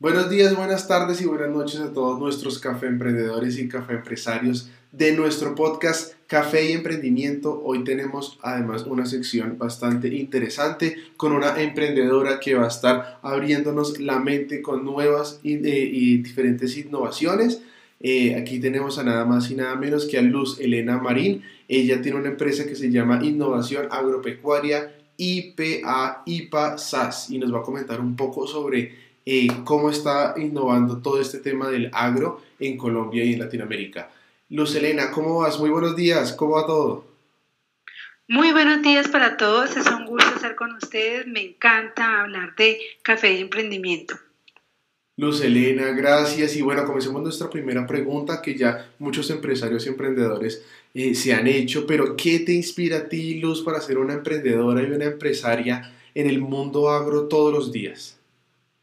Buenos días, buenas tardes y buenas noches a todos nuestros café emprendedores y café empresarios de nuestro podcast Café y Emprendimiento. Hoy tenemos además una sección bastante interesante con una emprendedora que va a estar abriéndonos la mente con nuevas y, eh, diferentes innovaciones. Eh, aquí tenemos a nada más y nada menos que a Luz Elena Marín. Ella tiene una empresa que se llama Innovación Agropecuaria IPA IPA SAS y nos va a comentar un poco sobre eh, cómo está innovando todo este tema del agro en Colombia y en Latinoamérica. Luz Elena, ¿cómo vas? Muy buenos días, ¿cómo va todo? Muy buenos días para todos, es un gusto estar con ustedes, me encanta hablar de café y emprendimiento. Luz Elena, gracias. Y bueno, comencemos nuestra primera pregunta que ya muchos empresarios y emprendedores eh, se han hecho, pero ¿qué te inspira a ti, Luz, para ser una emprendedora y una empresaria en el mundo agro todos los días?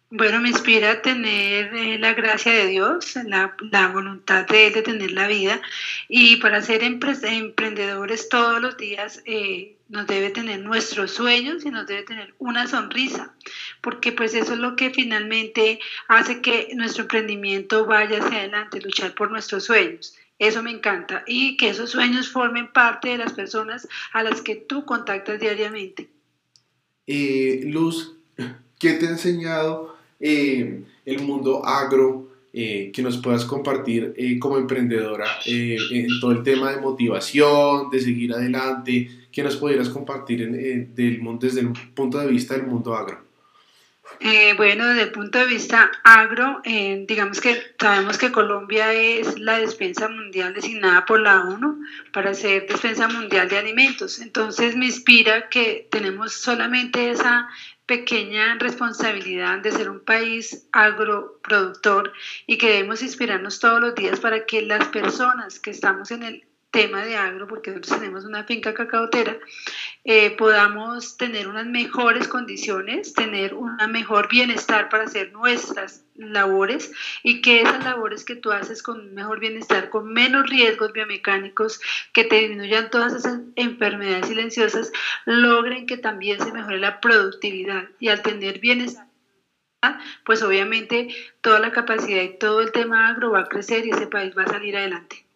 Bueno, me inspira a tener eh, la gracia de Dios, la, la, voluntad de Él de tener la vida. Y para ser emprendedores todos los días eh, nos debe tener nuestros sueños y nos debe tener una sonrisa, porque pues eso es lo que finalmente hace que nuestro emprendimiento vaya hacia adelante, luchar por nuestros sueños. Eso me encanta. Y que esos sueños formen parte de las personas a las que tú contactas diariamente. Eh, Luz, ¿qué te ha enseñado? Eh, el mundo agro, eh, que nos puedas compartir eh, como emprendedora en todo el tema de motivación, de seguir adelante, que nos pudieras compartir en, del mundo, desde el punto de vista del mundo agro. bueno, desde el punto de vista agro, digamos que sabemos que Colombia es la despensa mundial designada por la ONU para ser despensa mundial de alimentos. Entonces me inspira que tenemos solamente esa pequeña responsabilidad de ser un país agroproductor y que debemos inspirarnos todos los días para que las personas que estamos en el tema de agro, porque nosotros tenemos una finca cacaotera, eh, podamos tener unas mejores condiciones, tener un mejor bienestar para hacer nuestras labores y que esas labores que tú haces con mejor bienestar, con menos riesgos biomecánicos, que te disminuyan todas esas enfermedades silenciosas, logren que también se mejore la productividad y al tener bienestar pues obviamente toda la capacidad y todo el tema agro va a crecer y ese país va a salir adelante.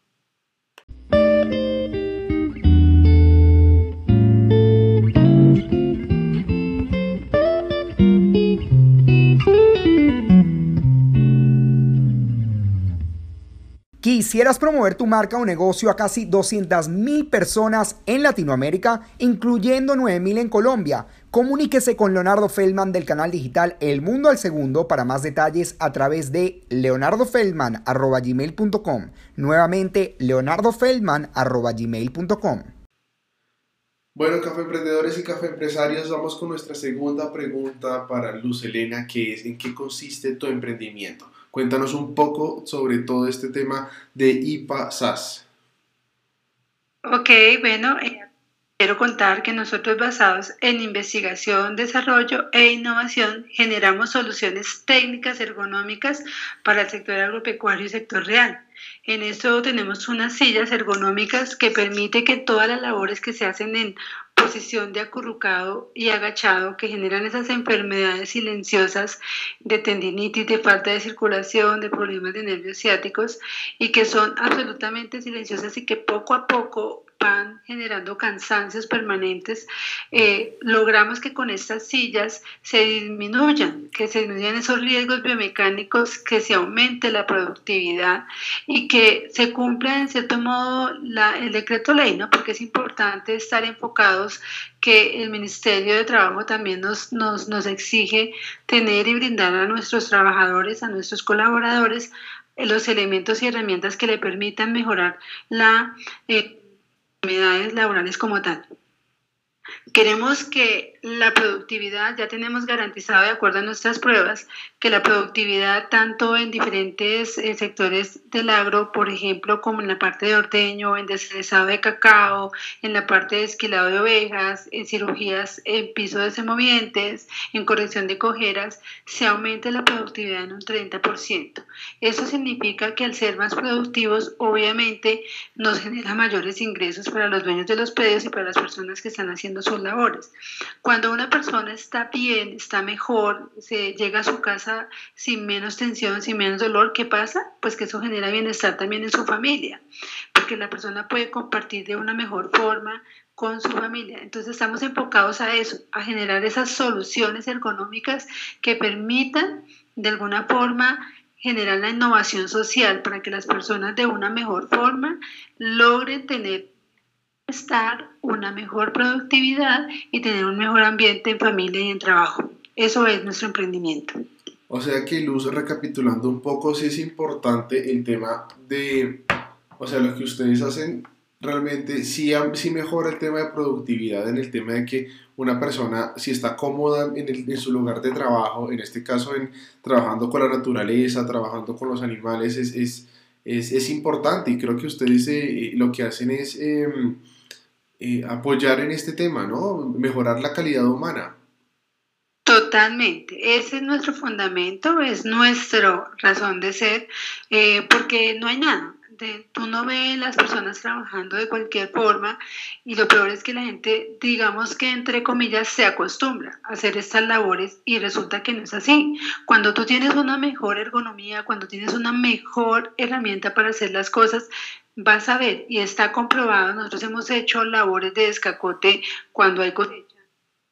¿Quisieras promover tu marca o negocio a casi 200.000 personas en Latinoamérica, incluyendo 9.000 en Colombia? Comuníquese con Leonardo Feldman del canal digital El Mundo al Segundo para más detalles a través de leonardofeldman.gmail.com. Nuevamente, leonardofeldman.gmail.com. Bueno, café emprendedores y café empresarios, vamos con nuestra segunda pregunta para Luz Elena, que es ¿en qué consiste tu emprendimiento? Cuéntanos un poco sobre todo este tema de IPA SAS. Ok, bueno, eh, quiero contar que nosotros basados en investigación, desarrollo e innovación generamos soluciones técnicas ergonómicas para el sector agropecuario y sector real. En esto tenemos unas sillas ergonómicas que permite que todas las labores que se hacen en posición de acurrucado y agachado que generan esas enfermedades silenciosas de tendinitis, de falta de circulación, de problemas de nervios ciáticos y que son absolutamente silenciosas y que poco a poco van generando cansancios permanentes, eh, logramos que con estas sillas se disminuyan, que se disminuyan esos riesgos biomecánicos, que se aumente la productividad y que se cumpla en cierto modo la, el decreto ley, ¿no? porque es importante estar enfocados que el Ministerio de Trabajo también nos, nos, nos exige tener y brindar a nuestros trabajadores, a nuestros colaboradores, los elementos y herramientas que le permitan mejorar la eh, laborales como tal. Queremos que la productividad, ya tenemos garantizado de acuerdo a nuestras pruebas, que la productividad tanto en diferentes eh, sectores del agro, por ejemplo, como en la parte de ordeño, en deslizado de cacao, en la parte de esquilado de ovejas, en cirugías en piso de semovientes, en corrección de cojeras, se aumente la productividad en un 30%. Eso significa que al ser más productivos, obviamente nos genera mayores ingresos para los dueños de los predios y para las personas que están haciendo sus labores. Una persona está bien, está mejor, se llega a su casa sin menos tensión, sin menos dolor, ¿qué pasa? Pues que eso genera bienestar también en su familia, porque la persona puede compartir de una mejor forma con su familia. Entonces estamos enfocados a eso, a generar esas soluciones ergonómicas que permitan de alguna forma generar la innovación social para que las personas de una mejor forma logren tener estar una mejor productividad y tener un mejor ambiente en familia y en trabajo. Eso es nuestro emprendimiento. O sea que Luz, recapitulando un poco, sí es importante el tema de, o sea, lo que ustedes hacen realmente sí, sí mejora el tema de productividad en el tema de que una persona, si está cómoda en, en, su lugar de trabajo, en este caso en trabajando con la naturaleza, trabajando con los animales, es, es, es, es importante y creo que ustedes eh, lo que hacen es em, eh, apoyar en este tema, ¿no? Mejorar la calidad humana. Totalmente, ese es nuestro fundamento, es nuestra razón de ser, eh, porque no hay nada tú no ves las personas trabajando de cualquier forma y lo peor es que la gente, digamos que entre comillas, se acostumbra a hacer estas labores y resulta que no es así. Cuando tú tienes una mejor ergonomía, cuando tienes una mejor herramienta para hacer las cosas, vas a ver y está comprobado, nosotros hemos hecho labores de descacote cuando hay cosecha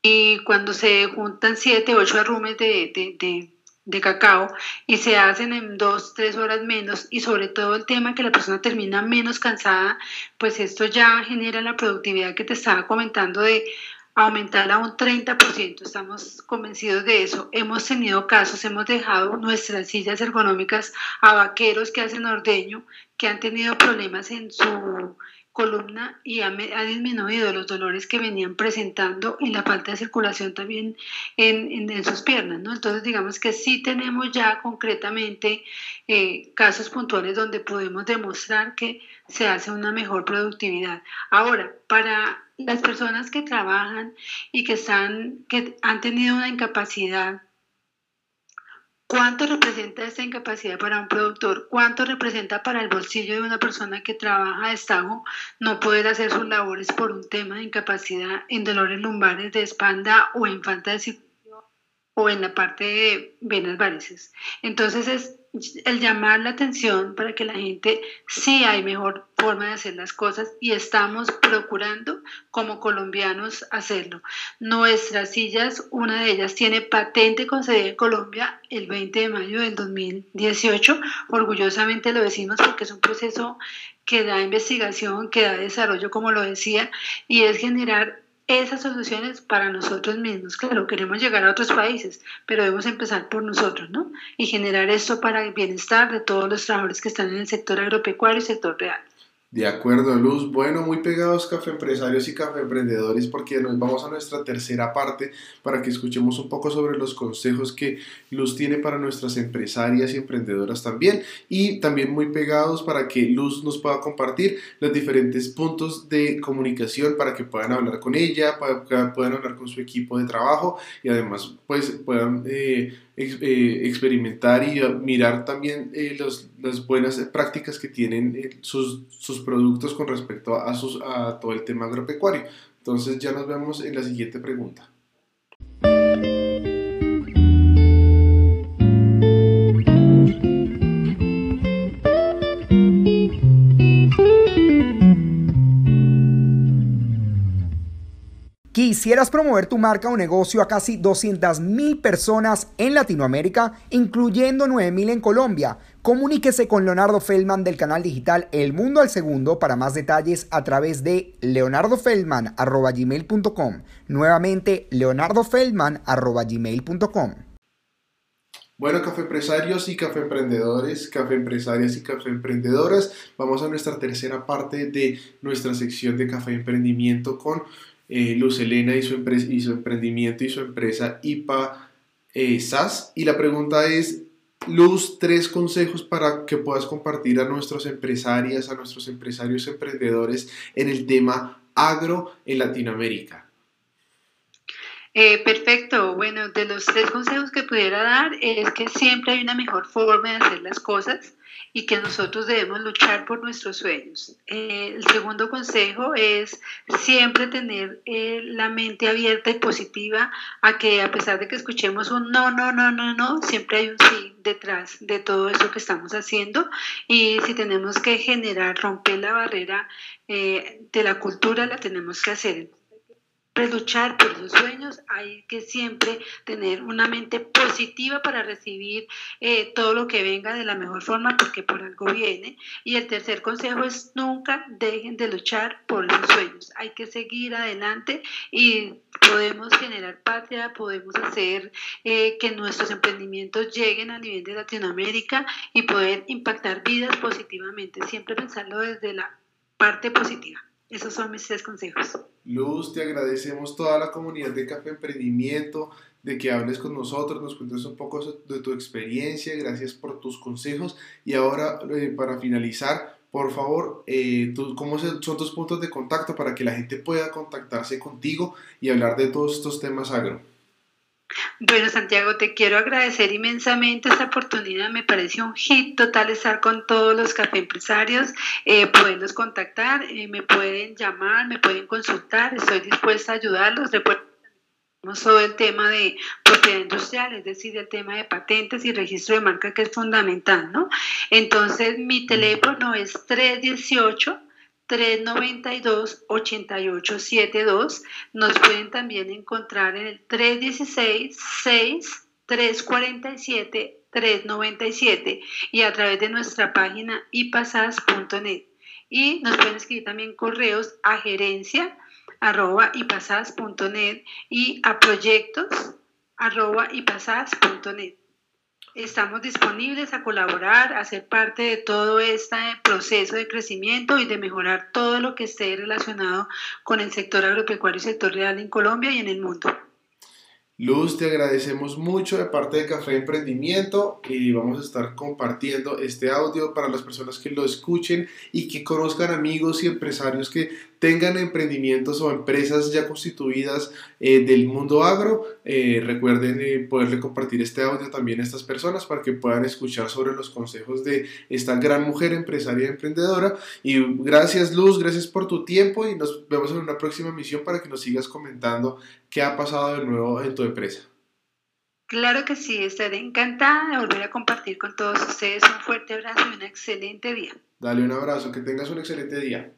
y cuando se juntan siete, ocho arrumes de, de de cacao y se hacen en dos, tres horas menos y sobre todo el tema que la persona termina menos cansada, pues esto ya genera la productividad que te estaba comentando de aumentar a un 30%. Estamos convencidos de eso. Hemos tenido casos, hemos dejado nuestras sillas ergonómicas a vaqueros que hacen ordeño, que han tenido problemas en su columna y ha, disminuido los dolores que venían presentando y la falta de circulación también en, sus piernas. Entonces digamos que sí tenemos ya concretamente eh, casos puntuales donde podemos demostrar que se hace una mejor productividad. Ahora, para las personas que trabajan y que, que han tenido una incapacidad ¿Cuánto representa esta incapacidad para un productor? ¿Cuánto representa para el bolsillo de una persona que trabaja de estajo no poder hacer sus labores por un tema de incapacidad en dolores lumbares de espalda o en falta de o en la parte de venas varices? Entonces es el llamar la atención para que la gente sí hay mejor forma de hacer las cosas y estamos procurando como colombianos hacerlo. Nuestras sillas, una de ellas tiene patente concedida en Colombia el 20 de mayo del 2018. Orgullosamente lo decimos porque es un proceso que da investigación, que da desarrollo, como lo decía, y es generar esas soluciones para nosotros mismos. Claro, queremos llegar a otros países, pero debemos empezar por nosotros, ¿no? Y generar esto para el bienestar de todos los trabajadores que están en el sector agropecuario y sector real. De acuerdo, Luz. Bueno, muy pegados café empresarios y café emprendedores porque nos vamos a nuestra tercera parte para que escuchemos un poco sobre los consejos que Luz tiene para nuestras empresarias y emprendedoras también y también muy pegados para que Luz nos pueda compartir los diferentes puntos de comunicación para que puedan hablar con ella, puedan hablar con su equipo de trabajo y además pues puedan... Eh, eh, experimentar y mirar también eh, las buenas prácticas que tienen eh, sus, sus, productos con respecto a, sus, a todo el tema agropecuario. Entonces ya nos vemos en la siguiente pregunta. Quisieras promover tu marca o negocio a casi 200.000 personas en Latinoamérica, incluyendo 9.000 en Colombia. Comuníquese con Leonardo Feldman del canal digital El Mundo al Segundo para más detalles a través de leonardofeldman.gmail.com. Nuevamente, leonardofeldman.gmail.com. Bueno, café empresarios y café emprendedores, café empresarias y café emprendedoras, vamos a nuestra tercera parte de nuestra sección de café emprendimiento con eh, Luz Elena y su, y su emprendimiento y su empresa IPA eh, SAS. Y la pregunta es, Luz, tres consejos para que puedas compartir a nuestros empresarias, a nuestros empresarios emprendedores en el tema agro en Latinoamérica. Eh, perfecto. Bueno, de los tres consejos que pudiera dar es que siempre hay una mejor forma de hacer las cosas y que nosotros debemos luchar por nuestros sueños. Eh, el segundo consejo es siempre tener eh, la mente abierta y positiva a que a pesar de que escuchemos un no, no, no, no, no, siempre hay un sí detrás de todo eso que estamos haciendo y si tenemos que generar, romper la barrera de la cultura, la tenemos que hacer luchar por sus sueños, hay que siempre tener una mente positiva para recibir eh, todo lo que venga de la mejor forma porque por algo viene. Y el tercer consejo es nunca dejen de luchar por sus sueños. Hay que seguir adelante y podemos generar patria, podemos hacer eh, que nuestros emprendimientos lleguen a nivel de Latinoamérica y poder impactar vidas positivamente. Siempre pensarlo desde la parte positiva. Esos son mis tres consejos. Luz, te agradecemos toda la comunidad de Café Emprendimiento, de que hables con nosotros, nos cuentes un poco de tu experiencia, gracias por tus consejos. Y ahora, eh, para finalizar, por favor, eh, ¿cómo son tus puntos de contacto para que la gente pueda contactarse contigo y hablar de todos estos temas agro? Bueno, Santiago, te quiero agradecer inmensamente esta oportunidad. Me pareció un hit total estar con todos los café empresarios, eh, poderlos contactar, eh, me pueden llamar, me pueden consultar, estoy dispuesta a ayudarlos. Recuerden todo el tema de propiedad industrial, es decir, el tema de patentes y registro de marca que es fundamental, ¿no? Entonces, mi teléfono es 318 392-8872. Nos pueden también encontrar en el 316-6-347-397 y a través de nuestra página ipasas.net. Y nos pueden escribir también correos a gerencia arroba y a proyectos arroba. Estamos disponibles a colaborar, a ser parte de todo este proceso de crecimiento y de mejorar todo lo que esté relacionado con el sector agropecuario y sector real en Colombia y en el mundo. Luz, te agradecemos mucho de parte de Café Emprendimiento y vamos a estar compartiendo este audio para las personas que lo escuchen y que conozcan amigos y empresarios que tengan emprendimientos o empresas ya constituidas eh, del mundo agro. Eh, recuerden eh, poderle compartir este audio también a estas personas para que puedan escuchar sobre los consejos de esta gran mujer empresaria y emprendedora. Y gracias Luz, gracias por tu tiempo y nos vemos en una próxima misión para que nos sigas comentando qué ha pasado de nuevo en tu empresa. Claro que sí, estaré encantada de volver a compartir con todos ustedes. Un fuerte abrazo y un excelente día. Dale un abrazo, que tengas un excelente día.